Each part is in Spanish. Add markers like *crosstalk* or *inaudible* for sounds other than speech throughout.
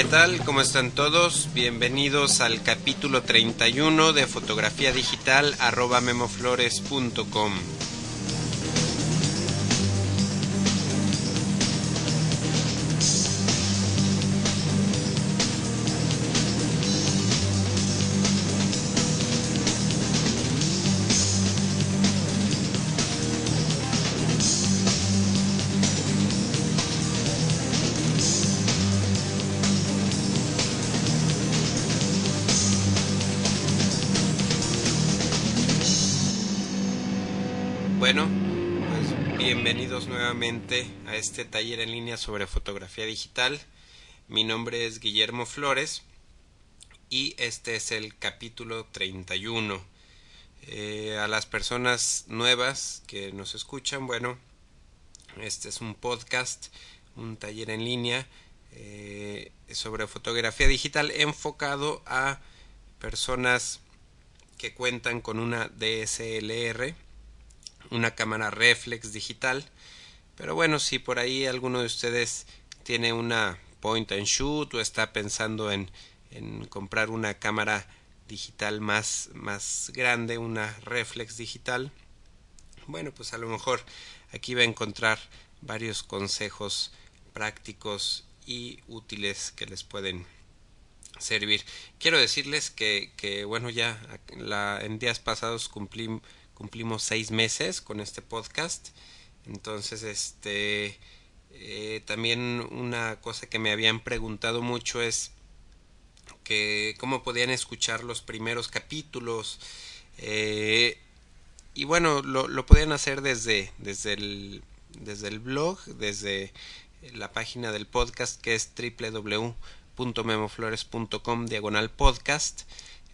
¿Qué tal? ¿Cómo están todos? Bienvenidos al capítulo 31 de fotografía digital arroba memoflores.com. bienvenidos nuevamente a este taller en línea sobre fotografía digital. Mi nombre es Guillermo Flores y este es el capítulo 31. Eh, a las personas nuevas que nos escuchan, bueno, este es un podcast, un taller en línea eh, sobre fotografía digital enfocado a personas que cuentan con una DSLR una cámara reflex digital. Pero bueno, si por ahí alguno de ustedes tiene una point and shoot o está pensando en, en comprar una cámara digital más, más grande, una reflex digital, bueno, pues a lo mejor aquí va a encontrar varios consejos prácticos y útiles que les pueden servir. Quiero decirles que, que bueno, ya en días pasados cumplí cumplimos seis meses con este podcast. Entonces este eh, también una cosa que me habían preguntado mucho es que cómo podían escuchar los primeros capítulos. Eh, y bueno lo, lo podían hacer desde desde el desde el blog desde la página del podcast que es www.memoflores.com diagonal podcast.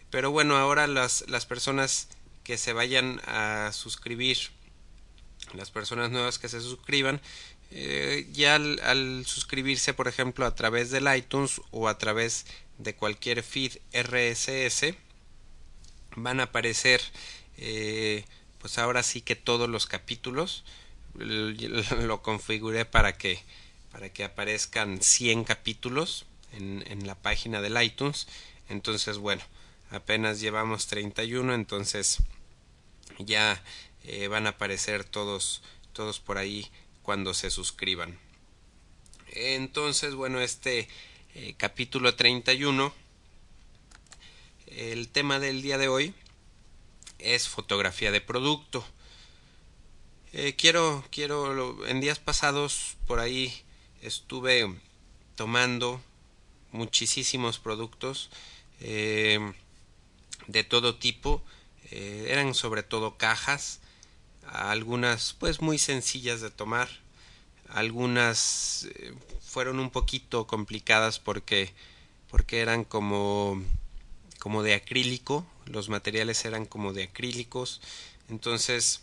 Pero bueno ahora las, las personas que se vayan a suscribir. Las personas nuevas que se suscriban eh, ya al, suscribirse por ejemplo a través del iTunes o a través de cualquier feed RSS van a aparecer eh, pues ahora sí que todos los capítulos. Lo configuré para que para que aparezcan 100 capítulos en, en la página del iTunes. Entonces bueno apenas llevamos 31 entonces ya eh, van a aparecer todos todos por ahí cuando se suscriban. Entonces bueno este eh, capítulo 31 el tema del día de hoy es fotografía de producto. Eh, quiero quiero en días pasados por ahí estuve tomando muchísimos productos de todo tipo eh, eran sobre todo cajas, algunas pues muy sencillas de tomar, algunas eh, fueron un poquito complicadas porque porque eran como como de acrílico, los materiales eran como de acrílicos, entonces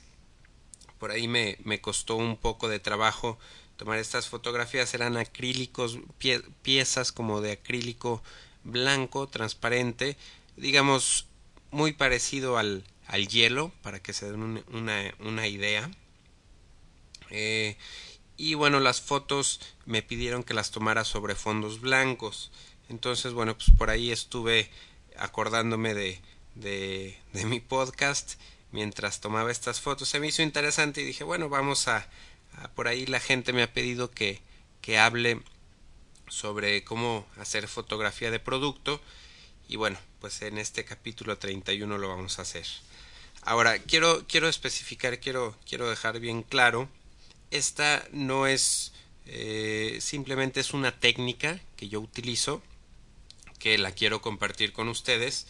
por ahí me, me costó un poco de trabajo tomar estas fotografías, eran acrílicos, pie, piezas como de acrílico blanco, transparente, digamos muy parecido al, al hielo, para que se den un, una, una, idea. Eh, y bueno, las fotos me pidieron que las tomara sobre fondos blancos. Entonces, bueno, pues por ahí estuve acordándome de, de, de mi podcast mientras tomaba estas fotos. Se me hizo interesante y dije, bueno, vamos a, a por ahí la gente me ha pedido que, que hable sobre cómo hacer fotografía de producto y bueno, pues en este capítulo 31 lo vamos a hacer. Ahora, quiero, quiero especificar, quiero, quiero dejar bien claro, esta no es eh, simplemente es una técnica que yo utilizo, que la quiero compartir con ustedes.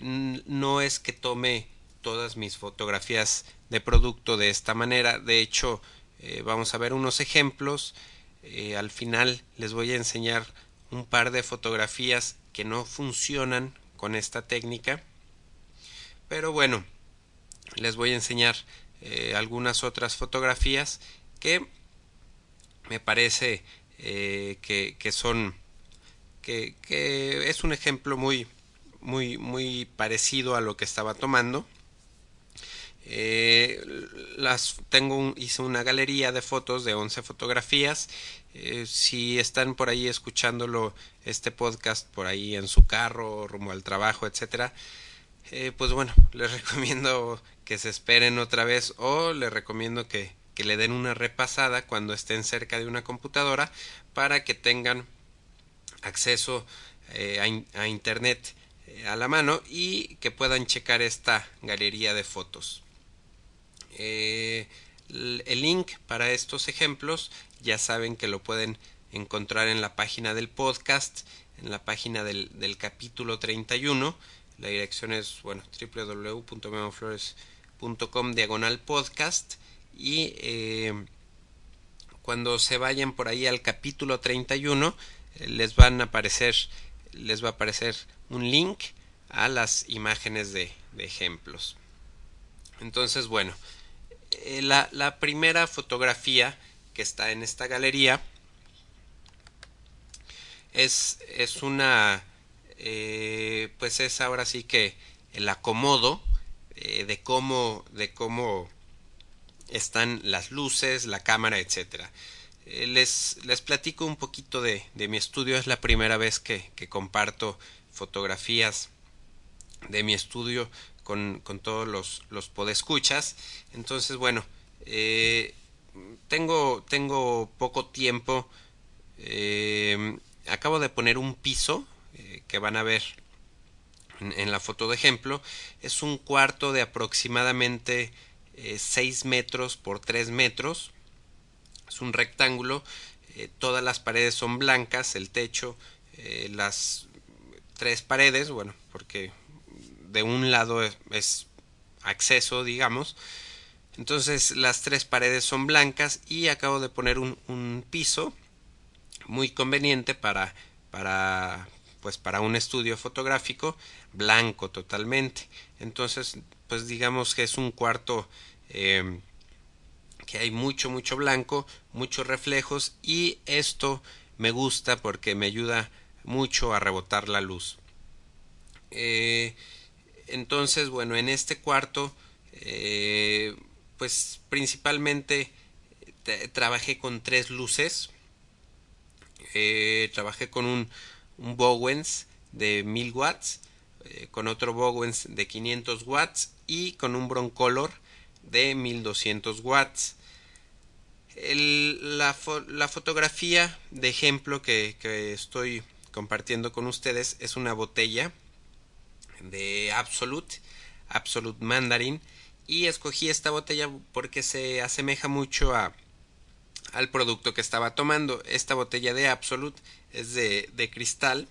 No es que tome todas mis fotografías de producto de esta manera, de hecho, eh, vamos a ver unos ejemplos. Eh, al final les voy a enseñar un par de fotografías que no funcionan con esta técnica. Pero bueno, les voy a enseñar eh, algunas otras fotografías que me parece eh, que, que, son que, que, es un ejemplo muy muy muy parecido a lo que estaba tomando eh, las tengo un, hice una galería de fotos de 11 fotografías Eh, si están por ahí escuchándolo este podcast por ahí en su carro rumbo al trabajo etcétera eh, pues bueno *laughs* les recomiendo que se esperen otra vez o les recomiendo que, que le den una repasada cuando estén cerca de una computadora para que tengan acceso eh, a, internet a la mano y que puedan checar esta galería de fotos el link para estos ejemplos ya saben que lo pueden encontrar en la página del podcast, en la página del, capítulo 31. La dirección es, bueno, www.memoflores.com diagonal podcast. Y eh, cuando se vayan por ahí al capítulo 31, eh, les van a aparecer, les va a aparecer un link a las imágenes de, de ejemplos. Entonces, bueno, eh, la, primera fotografía que está en esta galería es, es una eh, pues es ahora sí que el acomodo eh, de cómo de cómo están las luces la cámara etcétera. Les, les platico un poquito de, de, mi estudio. Es la primera vez que, que comparto fotografías de mi estudio con, todos los, los podescuchas entonces bueno eh, tengo, tengo poco tiempo. Eh, acabo de poner un piso eh, que van a ver en, la foto de ejemplo. Es un cuarto de aproximadamente eh, 6 metros por 3 metros. Es un rectángulo. Todas las paredes son blancas. El techo, las tres paredes, bueno, porque de un lado es, es acceso, digamos. Entonces las tres paredes son blancas y acabo de poner un, un piso muy conveniente para, para pues para un estudio fotográfico blanco totalmente. Entonces pues digamos que es un cuarto eh, que hay mucho mucho blanco muchos reflejos y esto me gusta porque me ayuda mucho a rebotar la luz. Eh, entonces bueno en este cuarto eh, pues principalmente trabajé con tres luces. Eh, trabajé con un, Bowens de 1000 watts, eh, con otro Bowens de 500 watts y con un Broncolor de 1200 watts. La, fotografía de ejemplo que estoy compartiendo con ustedes es una botella de Absolute, Absolute Mandarin y escogí esta botella porque se asemeja mucho a al producto que estaba tomando. Esta botella de Absolute es de, de cristal.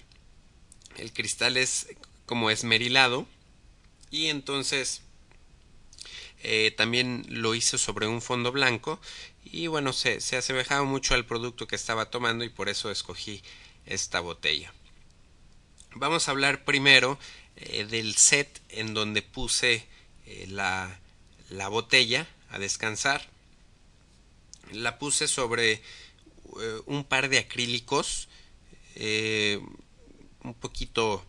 El cristal es como esmerilado. Y entonces eh, también lo hice sobre un fondo blanco. Y bueno, se, se asemejaba mucho al producto que estaba tomando y por eso escogí esta botella. Vamos a hablar primero eh, del set en donde puse eh, la, la botella a descansar. La puse sobre eh, un par de acrílicos, un poquito,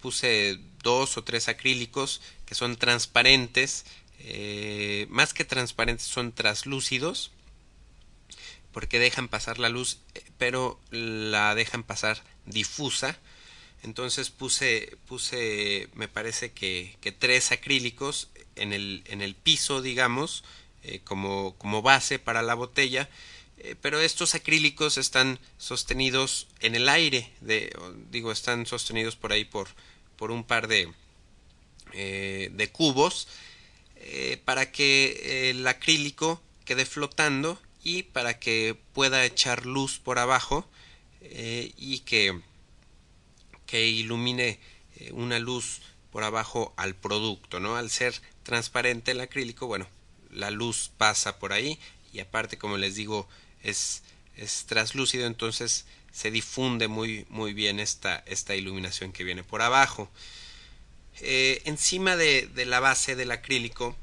puse dos o tres acrílicos que son transparentes, más que transparentes son traslúcidos, porque dejan pasar la luz, pero la dejan pasar difusa. Entonces puse, puse, me parece que, tres acrílicos en el, en el piso, digamos, eh, como, como base para la botella, eh, pero estos acrílicos están sostenidos en el aire, de, digo, están sostenidos por ahí por, por un par de, eh, de cubos, para que el acrílico quede flotando y para que pueda echar luz por abajo y que, que ilumine una luz por abajo al producto, ¿no? Al ser transparente el acrílico, bueno, la luz pasa por ahí y aparte, como les digo, es, es traslúcido, entonces se difunde muy, muy bien esta, esta iluminación que viene por abajo. Eh, encima de, de, la base del acrílico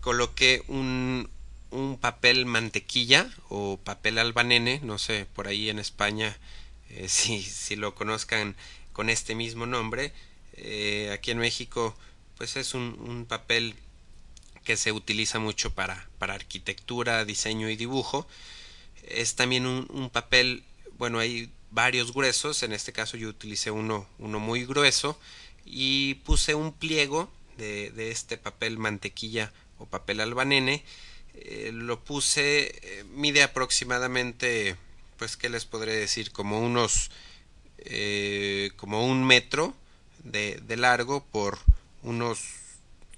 coloqué un, un papel mantequilla o papel albanene, no sé, por ahí en España eh, *laughs* si, si lo conozcan con este mismo nombre. Eh, aquí en México pues es un, papel que se utiliza mucho para, para arquitectura, diseño y dibujo. es también un, un papel, bueno, hay varios gruesos, en este caso yo utilicé uno, uno muy grueso y puse un pliego de, de este papel mantequilla o papel albanene, eh, lo puse, eh, mide aproximadamente, pues, ¿qué les podré decir? Como unos, eh, como un metro de, de largo por unos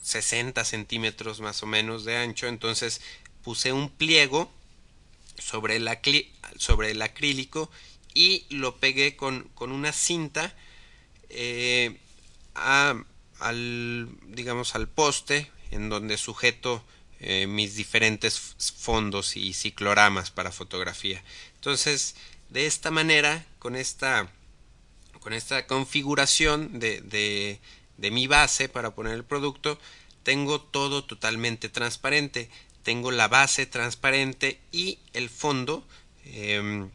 60 centímetros más o menos de ancho, entonces puse un pliego sobre el, sobre el acrílico y lo pegué con, con una cinta eh, a, al digamos al poste en donde sujeto eh, mis diferentes fondos y cicloramas para fotografía. Entonces de esta manera con esta con esta configuración de, de, de mi base para poner el producto tengo todo totalmente transparente. Tengo la base transparente y el fondo eh,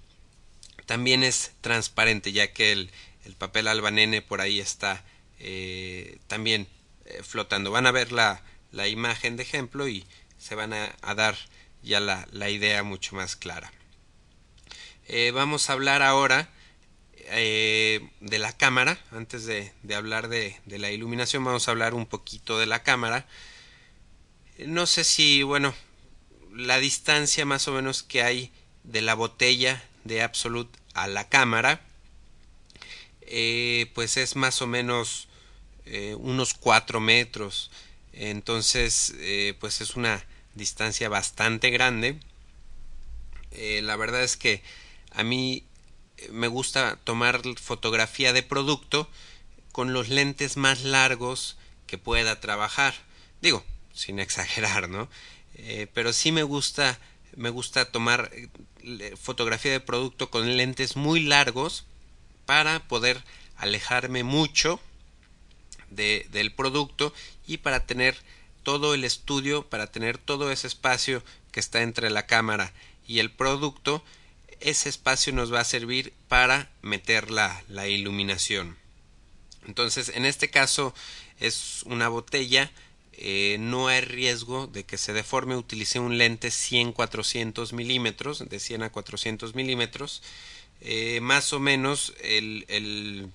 también es transparente ya que el, el papel albanene por ahí está eh, también eh, flotando. Van a ver la, la, imagen de ejemplo y se van a, a dar ya la, la, idea mucho más clara. Eh, vamos a hablar ahora eh, de la cámara antes de, hablar de, la iluminación vamos a hablar un poquito de la cámara no sé si, bueno, la distancia más o menos que hay de la botella de Absolute a la cámara, eh, pues es más o menos eh, unos 4 metros. Entonces, pues es una distancia bastante grande. La verdad es que a mí me gusta tomar fotografía de producto con los lentes más largos que pueda trabajar. Digo, sin *laughs* exagerar, ¿no? Eh, pero sí me gusta, me gusta tomar eh, fotografía de producto con lentes muy largos para poder alejarme mucho de, del producto y para tener todo el estudio, para tener todo ese espacio que está entre la cámara y el producto, ese espacio nos va a servir para meter la, la iluminación. Entonces, en este caso es una botella eh, no hay riesgo de que se deforme. Utilicé un lente 100-400 milímetros, de 100 a 400 milímetros. Eh, más o menos el, el,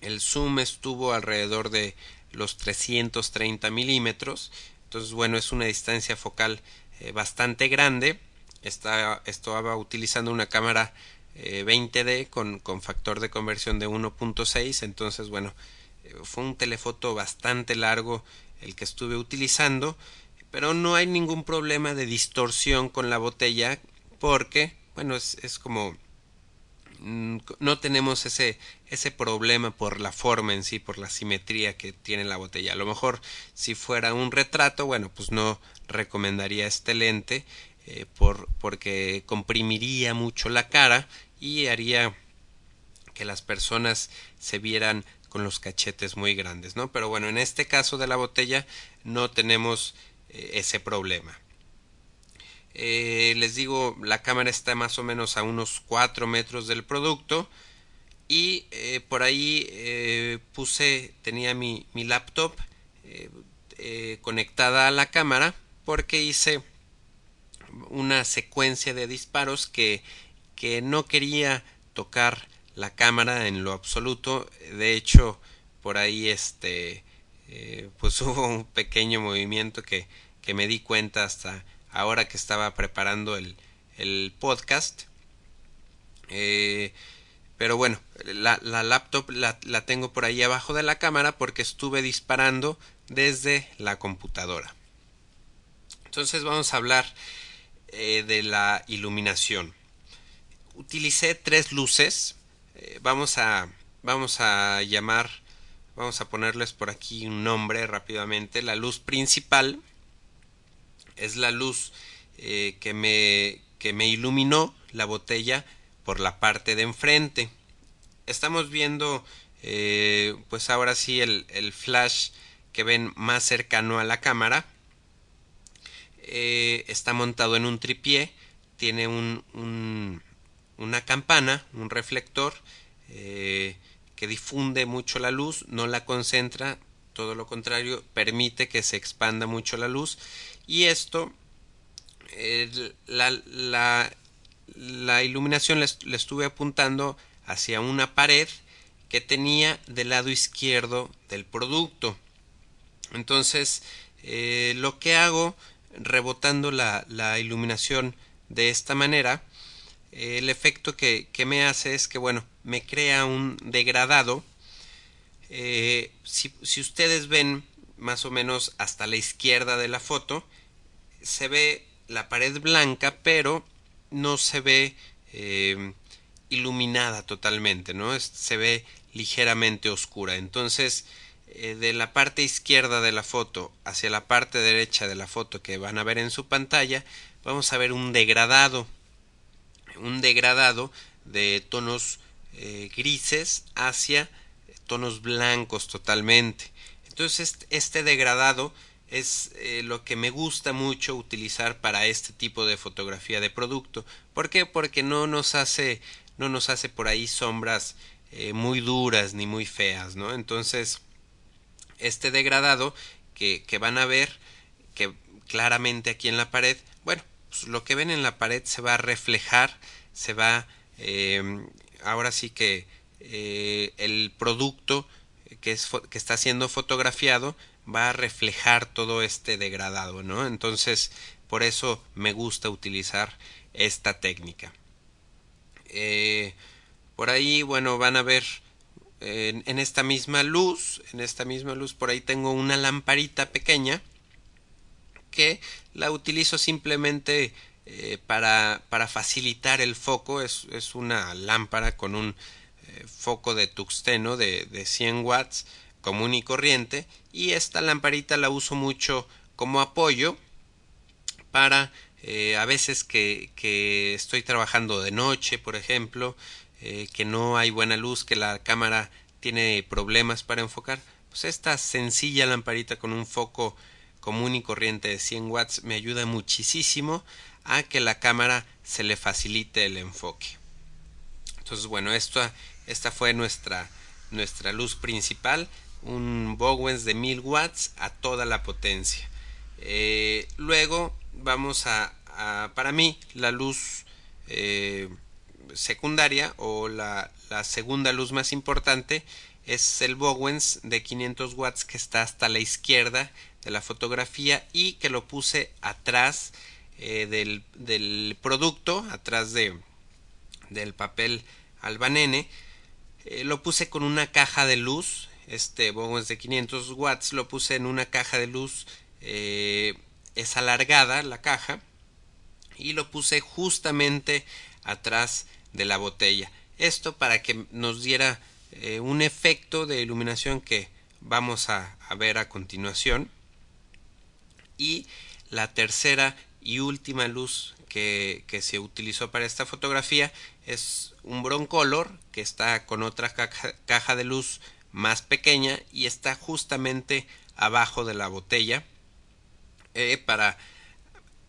el, zoom estuvo alrededor de los 330 milímetros. Entonces, bueno, es una distancia focal eh, bastante grande. Estaba utilizando una cámara 20D con, con factor de conversión de 1.6. Entonces, bueno, fue un telefoto bastante largo el que estuve utilizando, pero no hay ningún problema de distorsión con la botella porque, bueno, es, es como mm, no tenemos ese, ese problema por la forma en sí, por la simetría que tiene la botella. A lo mejor si fuera un retrato, bueno, pues no recomendaría este lente eh, por, porque comprimiría mucho la cara y haría que las personas se vieran con los cachetes muy grandes, ¿no? Pero bueno, en este caso de la botella no tenemos eh, ese problema. Eh, les digo, la cámara está más o menos a unos 4 metros del producto y por ahí puse, tenía mi, mi laptop conectada a la cámara porque hice una secuencia de disparos que, que no quería tocar la cámara en lo absoluto. De hecho, por ahí este eh, pues *laughs* hubo un pequeño movimiento que, que me di cuenta hasta ahora que estaba preparando el, el podcast. Eh, pero bueno, la, la laptop la, la, tengo por ahí abajo de la cámara porque estuve disparando desde la computadora. Entonces vamos a hablar eh, de la iluminación. Utilicé tres luces. Eh, vamos a vamos a llamar vamos a ponerles por aquí un nombre rápidamente. La luz principal es la luz eh, que me que me iluminó la botella por la parte de enfrente. Estamos viendo pues ahora sí el, el, flash que ven más cercano a la cámara eh, está montado en un tripié tiene un, un una campana, un reflector eh, que difunde mucho la luz, no la concentra, todo lo contrario, permite que se expanda mucho la luz y esto, la, la, la iluminación le estuve apuntando hacia una pared que tenía del lado izquierdo del producto. Entonces, eh, lo que hago rebotando la, la, iluminación de esta manera, el efecto que, que, me hace es que, bueno, me crea un degradado. Eh, si, si, ustedes ven más o menos hasta la izquierda de la foto, se ve la pared blanca, pero no se ve eh, iluminada totalmente, ¿no? se ve ligeramente oscura. Entonces, eh, de la parte izquierda de la foto hacia la parte derecha de la foto que van a ver en su pantalla, vamos a ver un degradado, un degradado de tonos eh, grises hacia tonos blancos totalmente. Entonces este degradado es eh, lo que me gusta mucho utilizar para este tipo de fotografía de producto. ¿Por qué? Porque no nos hace, no nos hace por ahí sombras muy duras ni muy feas, ¿no? Entonces, este degradado que, que van a ver que claramente aquí en la pared, bueno, pues lo que ven en la pared se va a reflejar, se va, eh, ahora sí que eh, el producto que, es, que está siendo fotografiado va a reflejar todo este degradado, ¿no? Entonces, por eso me gusta utilizar esta técnica. Eh, por ahí, bueno, van a ver en, esta misma luz, en esta misma luz por ahí tengo una lamparita pequeña que la utilizo simplemente eh, para, para, facilitar el foco. Es, es una lámpara con un eh, foco de tuxteno de, de 100 watts común y corriente y esta lamparita la uso mucho como apoyo para eh, a veces que, que, estoy trabajando de noche, por ejemplo, eh, que no hay buena luz, que la cámara tiene problemas para enfocar, pues esta sencilla lamparita con un foco común y corriente de 100 watts me ayuda muchísimo a que la cámara se le facilite el enfoque. Entonces, bueno, esta, esta fue nuestra, nuestra luz principal, un Bowens de 1000 watts a toda la potencia. Eh, luego vamos a, para mí, la luz eh, secundaria o la, segunda luz más importante es el Bowens de 500 watts que está hasta la izquierda de la fotografía y que lo puse atrás eh, del, del, producto, atrás de, del papel albanene. Eh, lo puse con una caja de luz, este Bowens de 500 watts lo puse en una caja de luz, eh, es alargada la caja y lo puse justamente atrás de la botella. Esto para que nos diera eh, un efecto de iluminación que vamos a, ver a continuación. Y la tercera y última luz que, que se utilizó para esta fotografía es un broncolor que está con otra caja, caja de luz más pequeña y está justamente abajo de la botella eh, para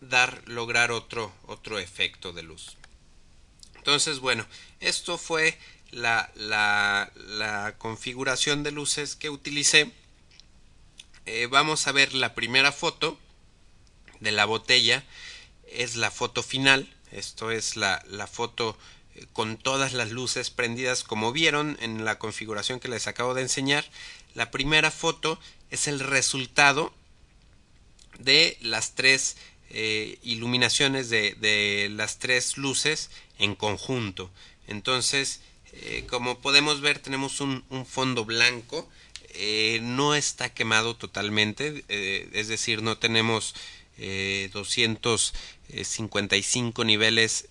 dar lograr otro otro efecto de luz entonces, bueno, esto fue la, configuración de luces que utilicé. Eh, vamos a ver la primera foto de la botella. Es la foto final. Esto es la, la foto eh, con todas las luces prendidas como vieron en la configuración que les acabo de enseñar. La primera foto es el resultado de las tres eh, iluminaciones de, de, las tres luces en conjunto. Entonces, eh, como podemos ver, tenemos un, un fondo blanco. Eh, no está quemado totalmente, es decir, no tenemos 255 niveles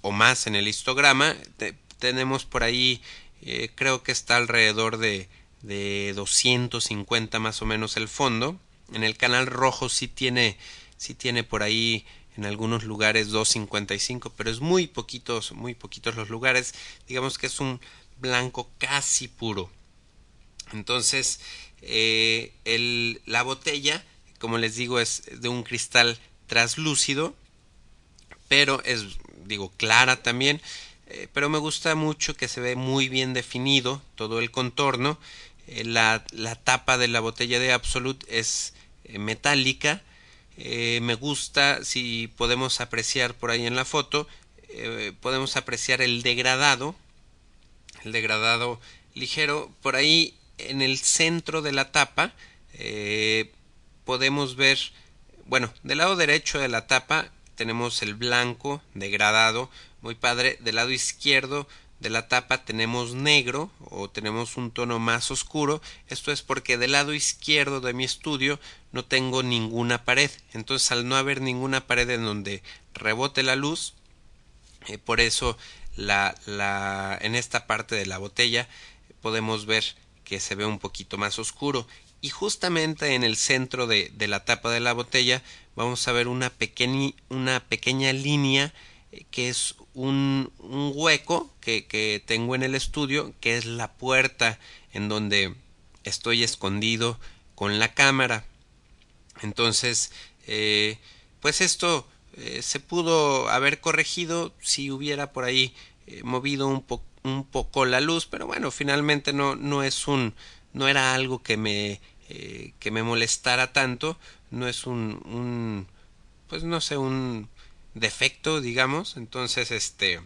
o más en el histograma. Te, tenemos por ahí, creo que está alrededor de, de 250 más o menos el fondo. En el canal rojo sí tiene, sí tiene por ahí en algunos lugares 2.55, pero es muy poquitos, muy poquitos los lugares. Digamos que es un blanco casi puro. Entonces, eh, el, la botella, como les digo, es de un cristal translúcido, pero es, digo, clara también. Eh, pero me gusta mucho que se ve muy bien definido todo el contorno. Eh, la, la, tapa de la botella de Absolute es metálica eh, me gusta si podemos apreciar por ahí en la foto eh, podemos apreciar el degradado, el degradado ligero. Por ahí en el centro de la tapa eh, podemos ver, bueno, del lado derecho de la tapa tenemos el blanco degradado, muy padre. Del lado izquierdo de la tapa tenemos negro o tenemos un tono más oscuro. Esto es porque del lado izquierdo de mi estudio no tengo ninguna pared. Entonces al no haber ninguna pared en donde rebote la luz, eh, por eso la, la, en esta parte de la botella podemos ver que se ve un poquito más oscuro y justamente en el centro de, de la tapa de la botella vamos a ver una pequeña, una pequeña línea eh, que es un, hueco que, que, tengo en el estudio que es la puerta en donde estoy escondido con la cámara. Entonces eh, pues esto eh, se pudo haber corregido si hubiera por ahí eh, movido un, un poco la luz pero bueno finalmente no no es un no era algo que me eh, que me molestara tanto no es un, un pues no sé un defecto digamos entonces este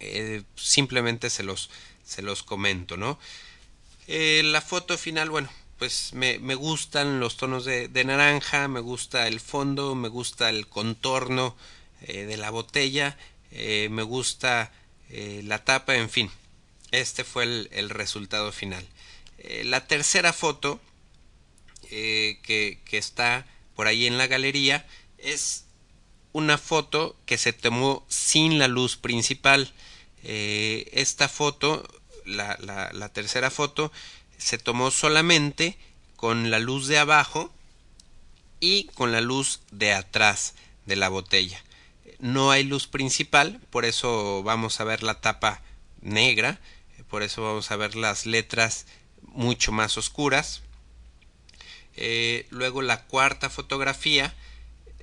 eh, simplemente se los se los comento no eh, la foto final bueno pues me, me gustan los tonos de, de, naranja me gusta el fondo me gusta el contorno eh, de la botella me gusta la tapa en fin este fue el, el resultado final. La tercera foto que, que, está por ahí en la galería es una foto que se tomó sin la luz principal. Eh, esta foto, la, la, tercera foto, se tomó solamente con la luz de abajo y con la luz de atrás de la botella. No hay luz principal, por eso vamos a ver la tapa negra, por eso vamos a ver las letras mucho más oscuras eh, luego la cuarta fotografía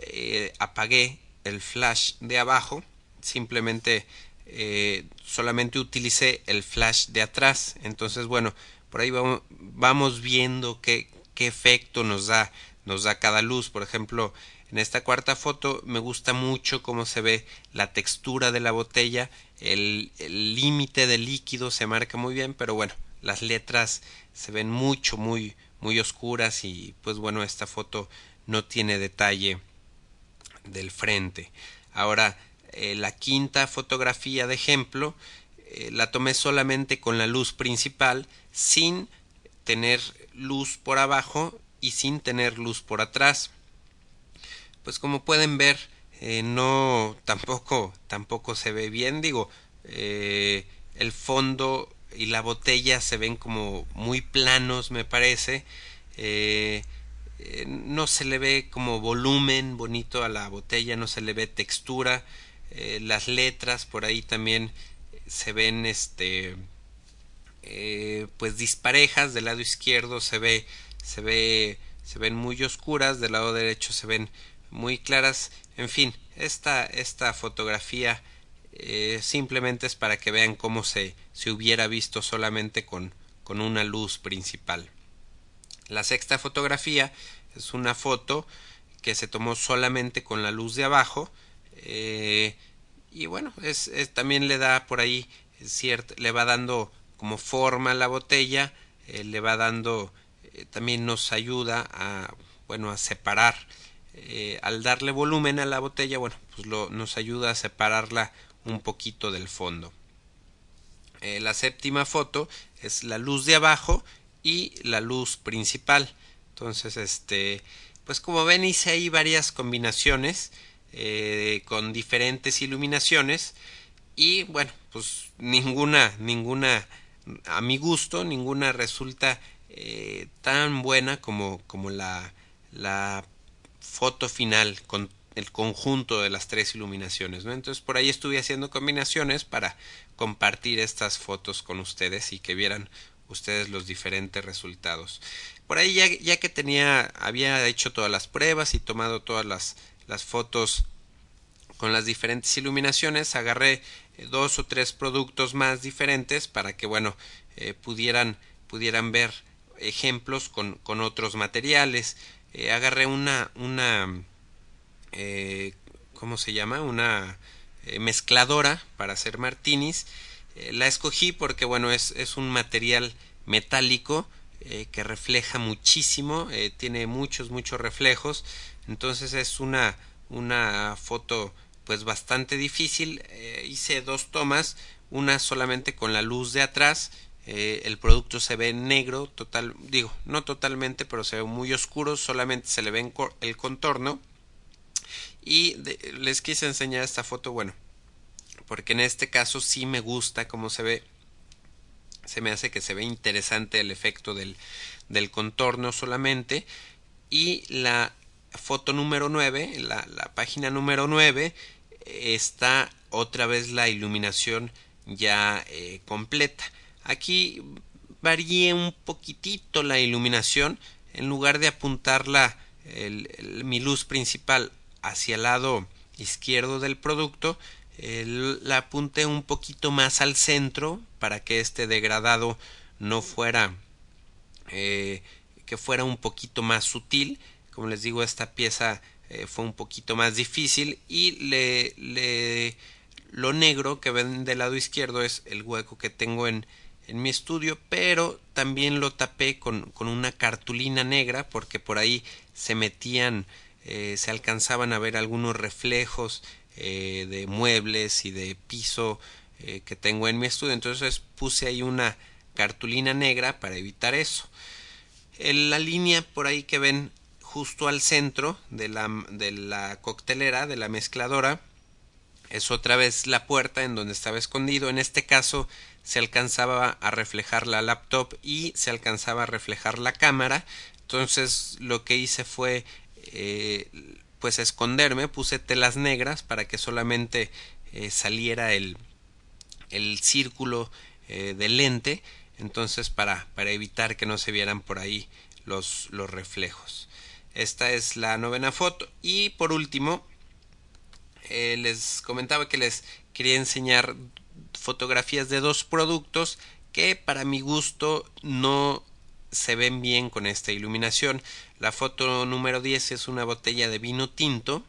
eh, apagué el flash de abajo simplemente eh, solamente utilicé el flash de atrás. Entonces bueno por ahí vamos, viendo qué, qué efecto nos da nos da cada luz. Por ejemplo en esta cuarta foto me gusta mucho cómo se ve la textura de la botella. El límite de líquido se marca muy bien pero bueno las letras se ven mucho muy muy oscuras y pues bueno esta foto no tiene detalle del frente. Ahora eh, la quinta fotografía de ejemplo eh, la tomé solamente con la luz principal sin tener luz por abajo y sin tener luz por atrás. Pues como pueden ver eh, no tampoco tampoco se ve bien. Digo el fondo y la botella se ven como muy planos me parece. Eh, eh, no se le ve como volumen bonito a la botella no se le ve textura eh, las letras por ahí también se ven este eh, pues disparejas del lado izquierdo se ve se ve se ven muy oscuras del lado derecho se ven muy claras en fin esta esta fotografía simplemente es para que vean cómo se, se hubiera visto solamente con, con una luz principal. La sexta fotografía es una foto que se tomó solamente con la luz de abajo eh, y bueno es, también le da por ahí cierto le va dando como forma a la botella eh, le va dando eh, también nos ayuda a bueno a separar al darle volumen a la botella bueno pues lo, nos ayuda a separarla un poquito del fondo. La séptima foto es la luz de abajo y la luz principal. Entonces, este, pues como ven hice ahí varias combinaciones eh, con diferentes iluminaciones y bueno, pues ninguna, ninguna a mi gusto, ninguna resulta eh, tan buena como, como la, la foto final con el conjunto de las tres iluminaciones. Entonces por ahí estuve haciendo combinaciones para compartir estas fotos con ustedes y que vieran ustedes los diferentes resultados. Por ahí ya, ya que tenía, había hecho todas las pruebas y tomado todas las, las fotos con las diferentes iluminaciones, agarré eh, dos o tres productos más diferentes para que, bueno, eh, pudieran, pudieran ver ejemplos con, con otros materiales. Eh, agarré una, una ¿cómo se llama? Una mezcladora para hacer martinis. La escogí porque bueno es, es un material metálico que refleja muchísimo, tiene muchos, muchos reflejos, entonces es una, una foto pues bastante difícil. hice dos tomas, una solamente con la luz de atrás eh, el producto se ve negro, total, digo, no totalmente, pero se ve muy oscuro, solamente se le ve el contorno. Y les quise enseñar esta foto, bueno, porque en este caso sí me gusta cómo se ve. Se me hace que se ve interesante el efecto del, del contorno solamente. Y la foto número 9, la, la página número 9, está otra vez la iluminación ya eh, completa. Aquí varíe un poquitito la iluminación en lugar de apuntar mi luz principal hacia el lado izquierdo del producto la apunté un poquito más al centro para que este degradado no fuera eh, que fuera un poquito más sutil. Como les digo esta pieza eh, fue un poquito más difícil y le, le lo negro que ven del lado izquierdo es el hueco que tengo en en mi estudio, pero también lo tapé con, con una cartulina negra porque por ahí se metían, eh, se alcanzaban a ver algunos reflejos eh, de muebles y de piso eh, que tengo en mi estudio. Entonces puse ahí una cartulina negra para evitar eso. En la línea por ahí que ven justo al centro de la, de la coctelera, de la mezcladora, es otra vez la puerta en donde estaba escondido. En este caso se alcanzaba a reflejar la laptop y se alcanzaba a reflejar la cámara. Entonces lo que hice fue eh, pues esconderme, puse telas negras para que solamente eh, saliera el, el círculo eh, del lente. Entonces para, para evitar que no se vieran por ahí los, los reflejos. Esta es la novena foto. Y por último, eh, les comentaba que les quería enseñar fotografías de dos productos que para mi gusto no se ven bien con esta iluminación. La foto número 10 es una botella de vino tinto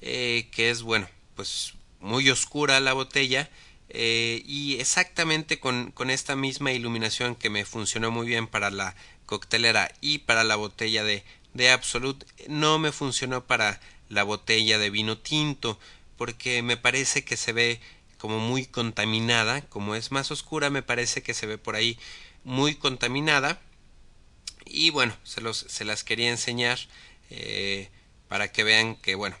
eh, que es bueno pues muy oscura la botella eh, y exactamente con, con, esta misma iluminación que me funcionó muy bien para la coctelera y para la botella de, de Absolute no me funcionó para la botella de vino tinto porque me parece que se ve como muy contaminada como es más oscura me parece que se ve por ahí muy contaminada y bueno se los se las quería enseñar eh, para que vean que bueno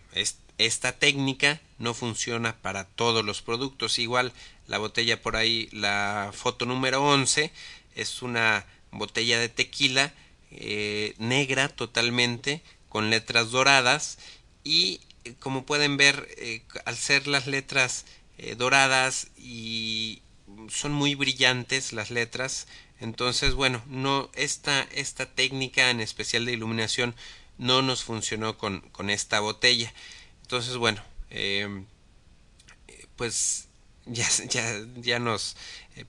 esta técnica no funciona para todos los productos. Igual la botella por ahí la foto número 11 es una botella de tequila eh, negra totalmente con letras doradas y eh, como pueden ver al ser las letras doradas y son muy brillantes las letras entonces bueno no esta esta técnica en especial de iluminación no nos funcionó con, con esta botella. Entonces bueno em, pues ya, *laughs* ya, ya nos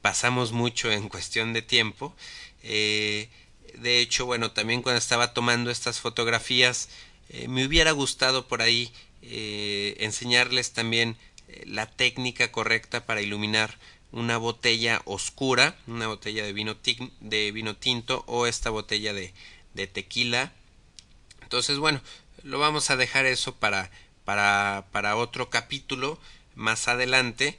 pasamos mucho en cuestión de tiempo. De hecho bueno también cuando estaba tomando estas fotografías eh, me hubiera gustado por ahí eh, enseñarles también eh, la técnica correcta para iluminar una botella oscura, una botella de vino, tinto o esta botella de, tequila. Entonces, bueno, lo vamos a dejar eso para, para, para otro capítulo más adelante.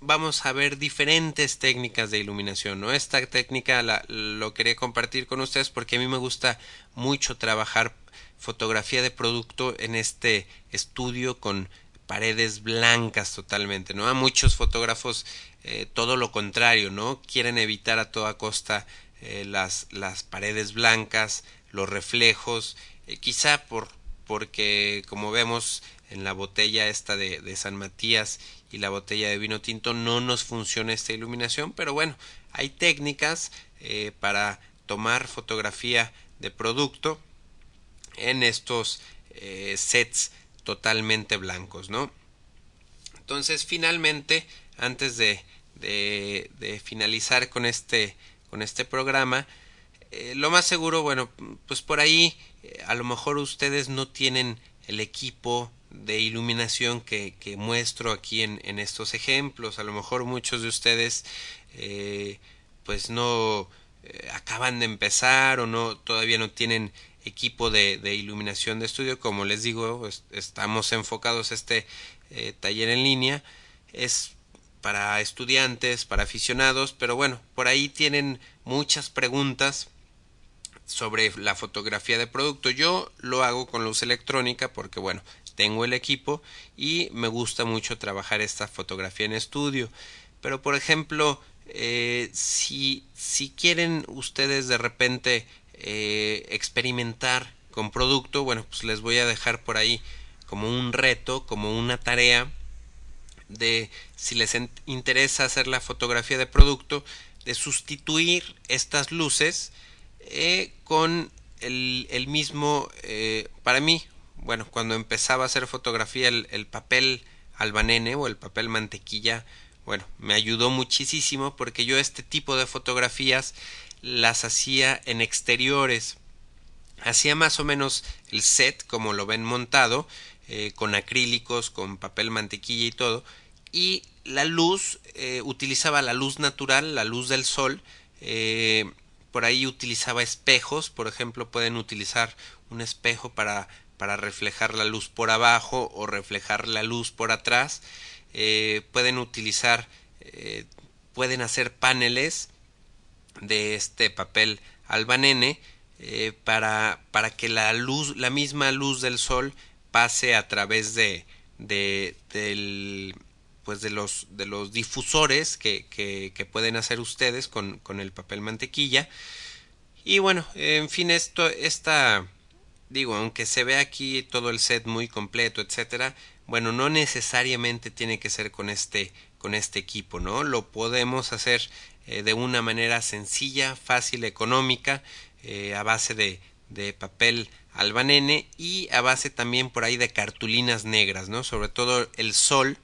vamos a ver diferentes técnicas de iluminación, ¿no? Esta técnica la, lo quería compartir con ustedes porque a mí me gusta mucho trabajar fotografía de producto en este estudio con paredes blancas totalmente, ¿no? A muchos fotógrafos eh, todo lo contrario, ¿no? Quieren evitar a toda costa eh, las, las paredes blancas, los reflejos, eh, quizá por porque como vemos en la botella esta de, San Matías y la botella de vino tinto no nos funciona esta iluminación, pero bueno, hay técnicas para tomar fotografía de producto en estos sets totalmente blancos, ¿no? Entonces, finalmente, antes de, de, finalizar con este, con este programa, eh, lo más seguro, bueno, pues por ahí eh, a lo mejor ustedes no tienen el equipo de iluminación que, que muestro aquí en, en, estos ejemplos. A lo mejor muchos de ustedes eh, pues no acaban de empezar o no todavía no tienen equipo de, iluminación de estudio. Como les digo, estamos enfocados este eh, taller en línea. Es para estudiantes, para aficionados, pero bueno, por ahí tienen muchas preguntas sobre la fotografía de producto. Yo lo hago con luz electrónica porque bueno, tengo el equipo y me gusta mucho trabajar esta fotografía en estudio. Pero por ejemplo, eh, si, si quieren ustedes de repente eh, experimentar con producto, bueno, pues les voy a dejar por ahí como un reto, como una tarea de si les interesa hacer la fotografía de producto, de sustituir estas luces eh, con el, mismo, eh, para mí, bueno, cuando empezaba a hacer fotografía, el, el, papel albanene o el papel mantequilla, bueno, me ayudó muchísimo porque yo este tipo de fotografías las hacía en exteriores. Hacía más o menos el set como lo ven montado, eh, con acrílicos, con papel mantequilla y todo, y la luz, eh, utilizaba la luz natural, la luz del sol, eh, por ahí utilizaba espejos, por ejemplo, pueden utilizar un espejo para, para reflejar la luz por abajo o reflejar la luz por atrás, pueden utilizar, pueden hacer paneles de este papel albanene eh, para, para que la luz, la misma luz del sol pase a través de, de del pues de los de los difusores que, que, que pueden hacer ustedes con, con, el papel mantequilla. Y bueno en fin esto esta digo aunque se ve aquí todo el set muy completo etcétera bueno no necesariamente tiene que ser con este con este equipo no lo podemos hacer eh, de una manera sencilla fácil económica eh, a base de, papel albanene y a base también por ahí de cartulinas negras no sobre todo el sol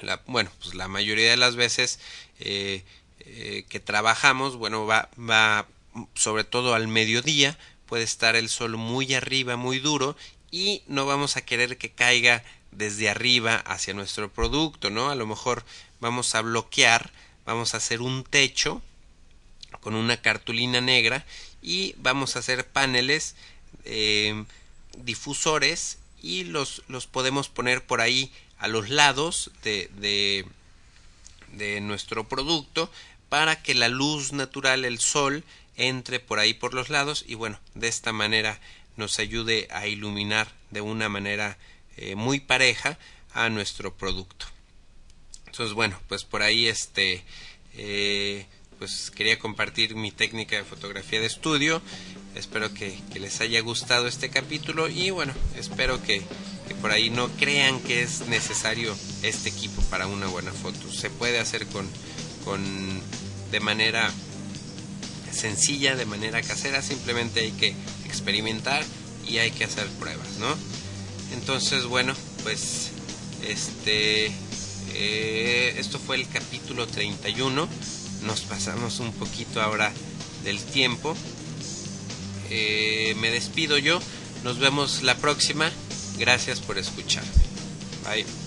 la, bueno, pues la mayoría de las veces eh, que trabajamos, bueno, va, va sobre todo al mediodía, puede estar el sol muy arriba, muy duro, y no vamos a querer que caiga desde arriba hacia nuestro producto, ¿no? A lo mejor vamos a bloquear, vamos a hacer un techo con una cartulina negra y vamos a hacer paneles eh, difusores y los, los podemos poner por ahí a los lados de, de, nuestro producto para que la luz natural, el sol, entre por ahí por los lados y bueno, de esta manera nos ayude a iluminar de una manera eh, muy pareja a nuestro producto. Entonces bueno, pues por ahí este eh, pues quería compartir mi técnica de fotografía de estudio. Espero que, que les haya gustado este capítulo y bueno, espero que por ahí no crean que es necesario este equipo para una buena foto. Se puede hacer con, con de manera sencilla, de manera casera, simplemente hay que experimentar y hay que hacer pruebas, ¿no? Entonces, bueno, pues este eh, esto fue el capítulo 31. Nos pasamos un poquito ahora del tiempo. Eh, me despido yo. Nos vemos la próxima. Gracias por escucharme. Bye.